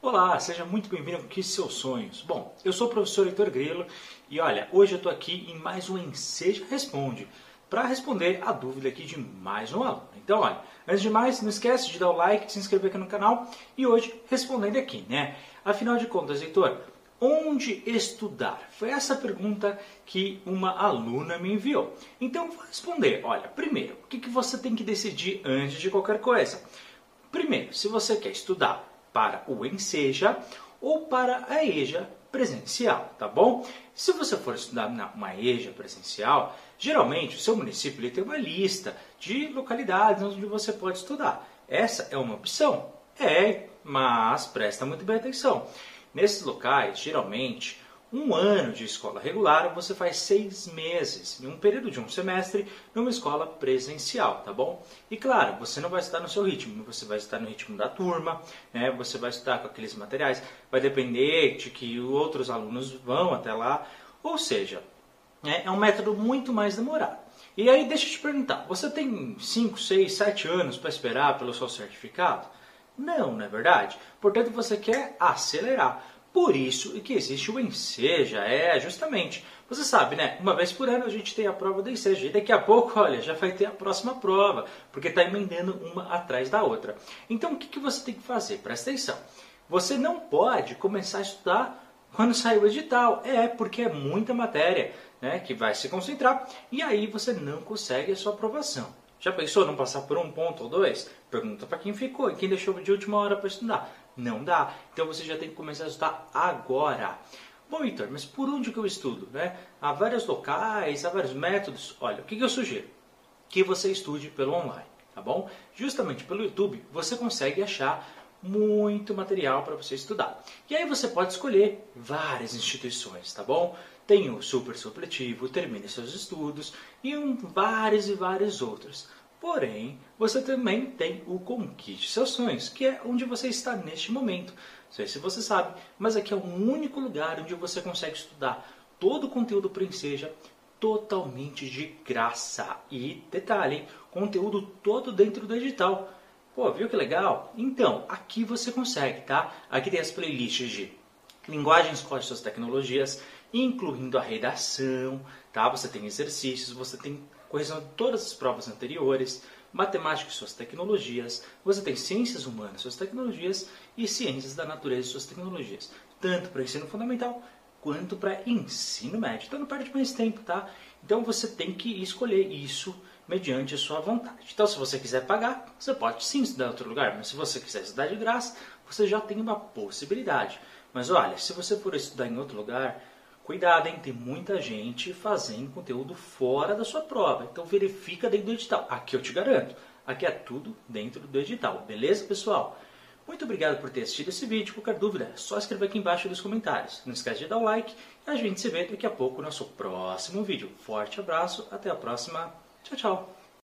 Olá, seja muito bem-vindo ao Conquiste Seus Sonhos. Bom, eu sou o professor Heitor Grilo e olha, hoje eu estou aqui em mais um Enseja Responde para responder a dúvida aqui de mais um aluno. Então, olha, antes de mais, não esquece de dar o like, de se inscrever aqui no canal e hoje respondendo aqui, né? Afinal de contas, Heitor, onde estudar? Foi essa pergunta que uma aluna me enviou. Então, vou responder. Olha, primeiro, o que, que você tem que decidir antes de qualquer coisa? Primeiro, se você quer estudar para o Enseja ou para a EJA presencial, tá bom? Se você for estudar uma EJA presencial, geralmente o seu município ele tem uma lista de localidades onde você pode estudar. Essa é uma opção? É, mas presta muito bem atenção. Nesses locais, geralmente, um ano de escola regular, você faz seis meses, em um período de um semestre, numa escola presencial, tá bom? E claro, você não vai estudar no seu ritmo, você vai estar no ritmo da turma, né? você vai estudar com aqueles materiais, vai depender de que outros alunos vão até lá, ou seja, né, é um método muito mais demorado. E aí, deixa eu te perguntar, você tem 5, 6, 7 anos para esperar pelo seu certificado? Não, não é verdade? Portanto, você quer acelerar. Por isso que existe o Enseja, é justamente. Você sabe, né? Uma vez por ano a gente tem a prova do Enseja e daqui a pouco, olha, já vai ter a próxima prova, porque está emendando uma atrás da outra. Então o que, que você tem que fazer? Presta atenção. Você não pode começar a estudar quando sair o edital. É, porque é muita matéria né, que vai se concentrar e aí você não consegue a sua aprovação. Já pensou não passar por um ponto ou dois? Pergunta para quem ficou e quem deixou de última hora para estudar. Não dá. Então você já tem que começar a estudar agora. Bom, Vitor, mas por onde que eu estudo? Né? Há vários locais, há vários métodos. Olha, o que, que eu sugiro? Que você estude pelo online, tá bom? Justamente pelo YouTube você consegue achar muito material para você estudar. E aí você pode escolher várias instituições, tá bom? Tem o Super Supletivo, Termine Seus Estudos e um, vários e vários outros. Porém, você também tem o Conquiste Seus Sonhos, que é onde você está neste momento. Não sei se você sabe, mas aqui é o único lugar onde você consegue estudar todo o conteúdo Princeja totalmente de graça. E detalhe, conteúdo todo dentro do edital. Pô, viu que legal? Então, aqui você consegue, tá? Aqui tem as playlists de linguagens com as suas tecnologias, incluindo a redação, tá? Você tem exercícios, você tem correção de todas as provas anteriores, matemática e suas tecnologias, você tem ciências humanas e suas tecnologias e ciências da natureza e suas tecnologias, tanto para ensino fundamental quanto para ensino médio. Então não perde mais tempo, tá? Então você tem que escolher isso mediante sua vontade. Então se você quiser pagar, você pode sim estudar em outro lugar, mas se você quiser estudar de graça, você já tem uma possibilidade. Mas olha, se você for estudar em outro lugar, Cuidado, hein? Tem muita gente fazendo conteúdo fora da sua prova. Então verifica dentro do edital. Aqui eu te garanto. Aqui é tudo dentro do edital. Beleza, pessoal? Muito obrigado por ter assistido esse vídeo. Qualquer dúvida, é só escrever aqui embaixo nos comentários. Não esquece de dar o like e a gente se vê daqui a pouco no nosso próximo vídeo. Forte abraço, até a próxima. Ciao, ciao.